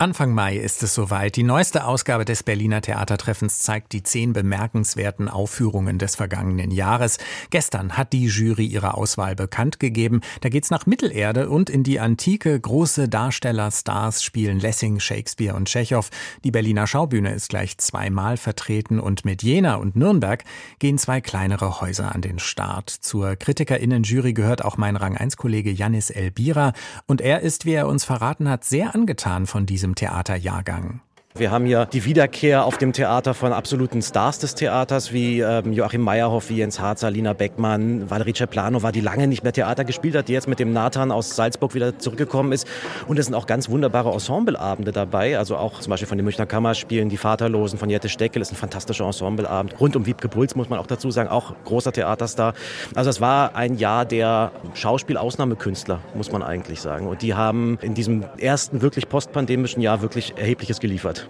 Anfang Mai ist es soweit. Die neueste Ausgabe des Berliner Theatertreffens zeigt die zehn bemerkenswerten Aufführungen des vergangenen Jahres. Gestern hat die Jury ihre Auswahl bekannt gegeben. Da geht's nach Mittelerde und in die Antike. Große Darsteller, Stars spielen Lessing, Shakespeare und Tschechow. Die Berliner Schaubühne ist gleich zweimal vertreten und mit Jena und Nürnberg gehen zwei kleinere Häuser an den Start. Zur Kritikerinnen-Jury gehört auch mein Rang 1-Kollege Janis Elbira und er ist, wie er uns verraten hat, sehr angetan von diesem diesem Theaterjahrgang. Wir haben hier die Wiederkehr auf dem Theater von absoluten Stars des Theaters, wie ähm, Joachim Meyerhoff, wie Jens Harzer, Lina Beckmann, Valerie Ceplano die lange nicht mehr Theater gespielt hat, die jetzt mit dem Nathan aus Salzburg wieder zurückgekommen ist. Und es sind auch ganz wunderbare Ensembleabende dabei. Also auch zum Beispiel von den Münchner Kammerspielen, Die Vaterlosen von Jette Steckel ist ein fantastischer Ensembleabend. Rund um Wiebke Puls muss man auch dazu sagen, auch großer Theaterstar. Also es war ein Jahr der Schauspielausnahmekünstler, muss man eigentlich sagen. Und die haben in diesem ersten wirklich postpandemischen Jahr wirklich Erhebliches geliefert.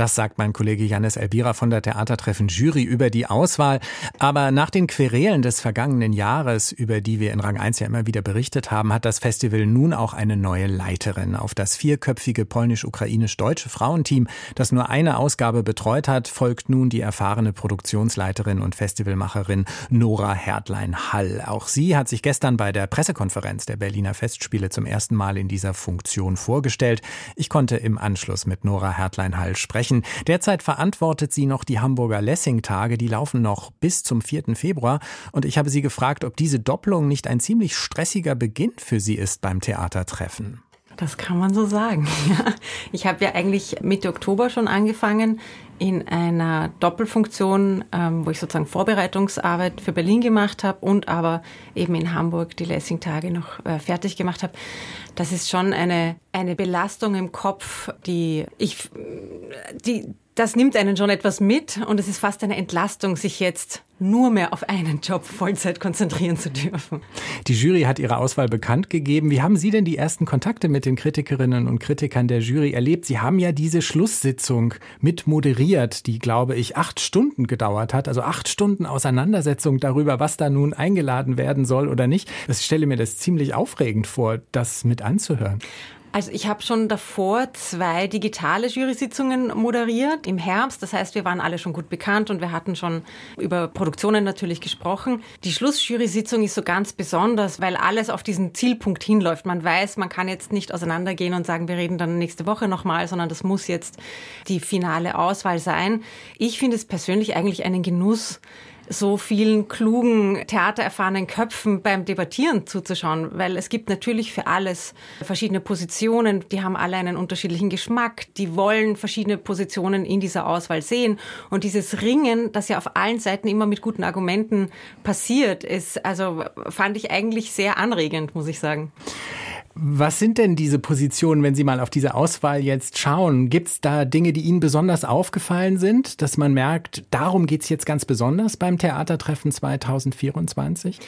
Das sagt mein Kollege Janis Elbira von der Theatertreffen Jury über die Auswahl. Aber nach den Querelen des vergangenen Jahres, über die wir in Rang 1 ja immer wieder berichtet haben, hat das Festival nun auch eine neue Leiterin. Auf das vierköpfige polnisch-ukrainisch-deutsche Frauenteam, das nur eine Ausgabe betreut hat, folgt nun die erfahrene Produktionsleiterin und Festivalmacherin Nora Hertlein-Hall. Auch sie hat sich gestern bei der Pressekonferenz der Berliner Festspiele zum ersten Mal in dieser Funktion vorgestellt. Ich konnte im Anschluss mit Nora Hertlein-Hall sprechen sprechen. Derzeit verantwortet sie noch die Hamburger Lessing-Tage. Die laufen noch bis zum 4. Februar. Und ich habe sie gefragt, ob diese Doppelung nicht ein ziemlich stressiger Beginn für sie ist beim Theatertreffen. Das kann man so sagen. Ich habe ja eigentlich Mitte Oktober schon angefangen in einer Doppelfunktion, ähm, wo ich sozusagen Vorbereitungsarbeit für Berlin gemacht habe und aber eben in Hamburg die Lessing-Tage noch äh, fertig gemacht habe. Das ist schon eine, eine Belastung im Kopf, die ich, die, das nimmt einen schon etwas mit und es ist fast eine Entlastung, sich jetzt nur mehr auf einen Job Vollzeit konzentrieren zu dürfen. Die Jury hat ihre Auswahl bekannt gegeben. Wie haben Sie denn die ersten Kontakte mit den Kritikerinnen und Kritikern der Jury erlebt? Sie haben ja diese Schlusssitzung mit moderiert, die, glaube ich, acht Stunden gedauert hat. Also acht Stunden Auseinandersetzung darüber, was da nun eingeladen werden soll oder nicht. Ich stelle mir das ziemlich aufregend vor, das mit anzuhören. Also ich habe schon davor zwei digitale Jury-Sitzungen moderiert im Herbst. Das heißt, wir waren alle schon gut bekannt und wir hatten schon über Produktionen natürlich gesprochen. Die Schlussjury-Sitzung ist so ganz besonders, weil alles auf diesen Zielpunkt hinläuft. Man weiß, man kann jetzt nicht auseinandergehen und sagen, wir reden dann nächste Woche nochmal, sondern das muss jetzt die finale Auswahl sein. Ich finde es persönlich eigentlich einen Genuss, so vielen klugen, theatererfahrenen Köpfen beim Debattieren zuzuschauen, weil es gibt natürlich für alles verschiedene Positionen, die haben alle einen unterschiedlichen Geschmack, die wollen verschiedene Positionen in dieser Auswahl sehen und dieses Ringen, das ja auf allen Seiten immer mit guten Argumenten passiert, ist also fand ich eigentlich sehr anregend, muss ich sagen. Was sind denn diese Positionen, wenn Sie mal auf diese Auswahl jetzt schauen? Gibt es da Dinge, die Ihnen besonders aufgefallen sind, dass man merkt, darum geht es jetzt ganz besonders beim Theatertreffen 2024?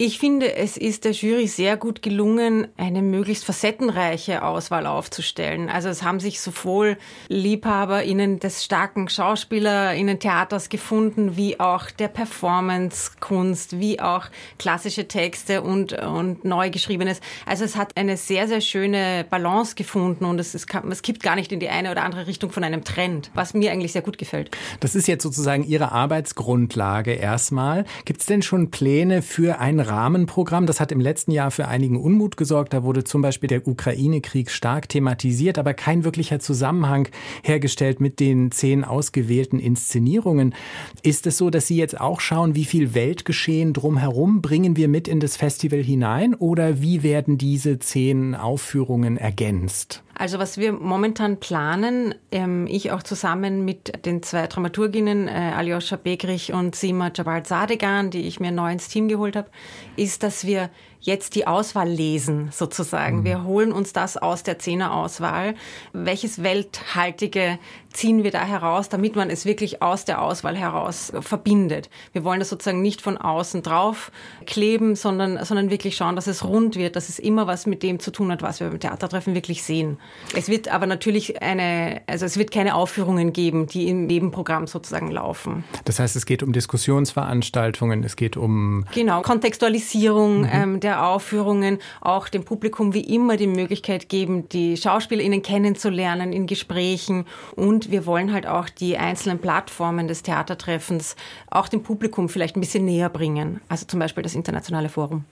Ich finde, es ist der Jury sehr gut gelungen, eine möglichst facettenreiche Auswahl aufzustellen. Also es haben sich sowohl LiebhaberInnen des starken SchauspielerInnen Theaters gefunden, wie auch der Performance-Kunst, wie auch klassische Texte und, und neu geschriebenes. Also es hat eine sehr, sehr schöne Balance gefunden und es, es, es kippt gar nicht in die eine oder andere Richtung von einem Trend, was mir eigentlich sehr gut gefällt. Das ist jetzt sozusagen Ihre Arbeitsgrundlage erstmal. Gibt es denn schon Pläne für ein Rahmenprogramm. Das hat im letzten Jahr für einigen Unmut gesorgt. Da wurde zum Beispiel der Ukraine-Krieg stark thematisiert, aber kein wirklicher Zusammenhang hergestellt mit den zehn ausgewählten Inszenierungen. Ist es so, dass Sie jetzt auch schauen, wie viel Weltgeschehen drumherum bringen wir mit in das Festival hinein oder wie werden diese zehn Aufführungen ergänzt? Also was wir momentan planen, ähm, ich auch zusammen mit den zwei Dramaturginnen, äh, Aljoscha Begrich und Sima Jabal Sadegan, die ich mir neu ins Team geholt habe, ist, dass wir jetzt die Auswahl lesen, sozusagen. Mhm. Wir holen uns das aus der Zehnerauswahl. Welches Welthaltige ziehen wir da heraus, damit man es wirklich aus der Auswahl heraus verbindet. Wir wollen das sozusagen nicht von außen drauf kleben, sondern, sondern wirklich schauen, dass es rund wird, dass es immer was mit dem zu tun hat, was wir beim Theatertreffen wirklich sehen. Es wird aber natürlich eine, also es wird keine Aufführungen geben, die im Nebenprogramm sozusagen laufen. Das heißt, es geht um Diskussionsveranstaltungen, es geht um genau Kontextualisierung mhm. ähm, der Aufführungen, auch dem Publikum wie immer die Möglichkeit geben, die SchauspielerInnen kennenzulernen in Gesprächen und wir wollen halt auch die einzelnen Plattformen des Theatertreffens auch dem Publikum vielleicht ein bisschen näher bringen. Also zum Beispiel das Internationale Forum.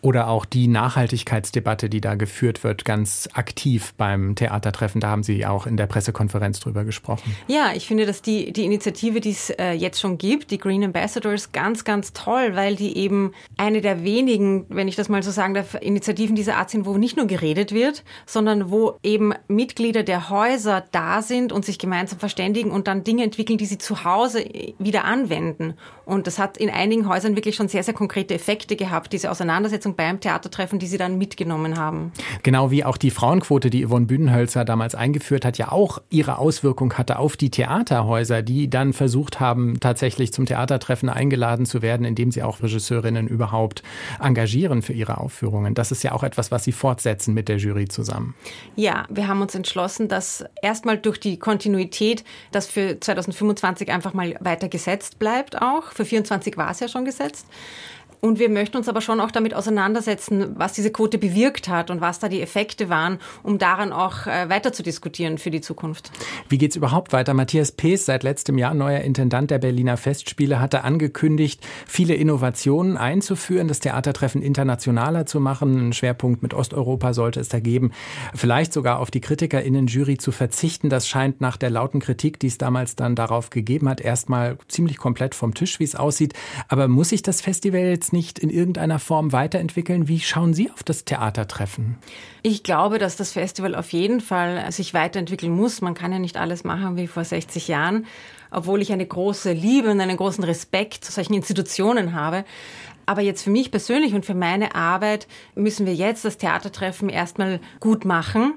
Oder auch die Nachhaltigkeitsdebatte, die da geführt wird, ganz aktiv beim Theatertreffen. Da haben Sie auch in der Pressekonferenz drüber gesprochen. Ja, ich finde, dass die, die Initiative, die es äh, jetzt schon gibt, die Green Ambassadors, ganz, ganz toll, weil die eben eine der wenigen, wenn ich das mal so sagen darf, Initiativen dieser Art sind, wo nicht nur geredet wird, sondern wo eben Mitglieder der Häuser da sind und sich gemeinsam verständigen und dann Dinge entwickeln, die sie zu Hause wieder anwenden. Und das hat in einigen Häusern wirklich schon sehr, sehr konkrete Effekte gehabt, diese Auseinandersetzung beim Theatertreffen, die sie dann mitgenommen haben. Genau wie auch die Frauenquote, die Yvonne Bühnenhölzer damals eingeführt hat, ja auch ihre Auswirkung hatte auf die Theaterhäuser, die dann versucht haben, tatsächlich zum Theatertreffen eingeladen zu werden, indem sie auch Regisseurinnen überhaupt engagieren für ihre Aufführungen. Das ist ja auch etwas, was sie fortsetzen mit der Jury zusammen. Ja, wir haben uns entschlossen, dass erstmal durch die Kontinuität das für 2025 einfach mal weiter gesetzt bleibt auch. Für 2024 war es ja schon gesetzt. Und wir möchten uns aber schon auch damit auseinandersetzen, was diese Quote bewirkt hat und was da die Effekte waren, um daran auch äh, weiter zu diskutieren für die Zukunft. Wie geht es überhaupt weiter? Matthias Pees, seit letztem Jahr neuer Intendant der Berliner Festspiele, hatte angekündigt, viele Innovationen einzuführen, das Theatertreffen internationaler zu machen. Einen Schwerpunkt mit Osteuropa sollte es da geben. Vielleicht sogar auf die KritikerInnen-Jury zu verzichten. Das scheint nach der lauten Kritik, die es damals dann darauf gegeben hat, erstmal ziemlich komplett vom Tisch, wie es aussieht. Aber muss sich das Festival jetzt nicht in irgendeiner Form weiterentwickeln? Wie schauen Sie auf das Theatertreffen? Ich glaube, dass das Festival auf jeden Fall sich weiterentwickeln muss. Man kann ja nicht alles machen wie vor 60 Jahren, obwohl ich eine große Liebe und einen großen Respekt zu solchen Institutionen habe. Aber jetzt für mich persönlich und für meine Arbeit müssen wir jetzt das Theatertreffen erstmal gut machen.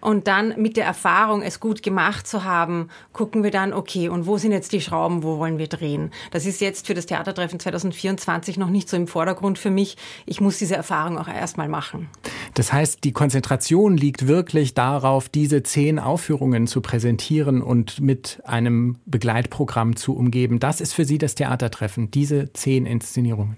Und dann mit der Erfahrung, es gut gemacht zu haben, gucken wir dann, okay, und wo sind jetzt die Schrauben, wo wollen wir drehen? Das ist jetzt für das Theatertreffen 2024 noch nicht so im Vordergrund für mich. Ich muss diese Erfahrung auch erstmal machen. Das heißt, die Konzentration liegt wirklich darauf, diese zehn Aufführungen zu präsentieren und mit einem Begleitprogramm zu umgeben. Das ist für Sie das Theatertreffen, diese zehn Inszenierungen.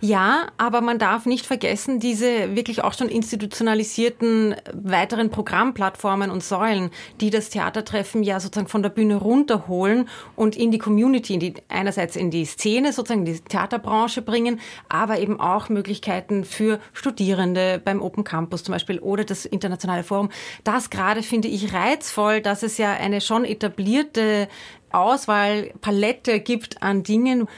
Ja, aber man darf nicht vergessen, diese wirklich auch schon institutionalisierten weiteren Programmplattformen Plattformen und Säulen, die das Theatertreffen ja sozusagen von der Bühne runterholen und in die Community, in die, einerseits in die Szene, sozusagen die Theaterbranche bringen, aber eben auch Möglichkeiten für Studierende beim Open Campus zum Beispiel oder das Internationale Forum. Das gerade finde ich reizvoll, dass es ja eine schon etablierte Auswahlpalette gibt an Dingen,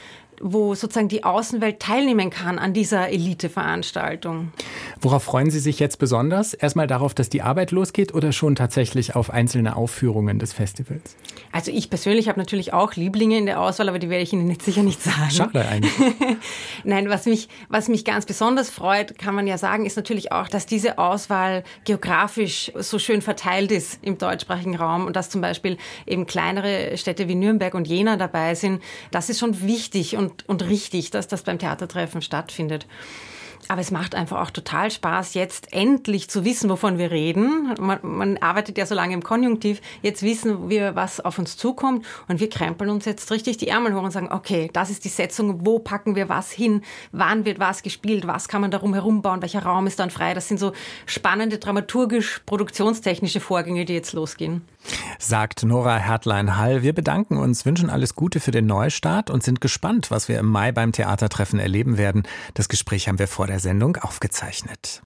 wo sozusagen die Außenwelt teilnehmen kann an dieser Elite-Veranstaltung. Worauf freuen Sie sich jetzt besonders? Erstmal darauf, dass die Arbeit losgeht oder schon tatsächlich auf einzelne Aufführungen des Festivals? Also ich persönlich habe natürlich auch Lieblinge in der Auswahl, aber die werde ich Ihnen jetzt sicher nicht sagen. Schade eigentlich. Nein, was mich, was mich ganz besonders freut, kann man ja sagen, ist natürlich auch, dass diese Auswahl geografisch so schön verteilt ist im deutschsprachigen Raum und dass zum Beispiel eben kleinere Städte wie Nürnberg und Jena dabei sind. Das ist schon wichtig und und, richtig, dass das beim Theatertreffen stattfindet. Aber es macht einfach auch total Spaß, jetzt endlich zu wissen, wovon wir reden. Man, man, arbeitet ja so lange im Konjunktiv. Jetzt wissen wir, was auf uns zukommt. Und wir krempeln uns jetzt richtig die Ärmel hoch und sagen, okay, das ist die Setzung. Wo packen wir was hin? Wann wird was gespielt? Was kann man darum herum bauen? Welcher Raum ist dann frei? Das sind so spannende dramaturgisch-produktionstechnische Vorgänge, die jetzt losgehen sagt Nora Hertlein-Hall. Wir bedanken uns, wünschen alles Gute für den Neustart und sind gespannt, was wir im Mai beim Theatertreffen erleben werden. Das Gespräch haben wir vor der Sendung aufgezeichnet.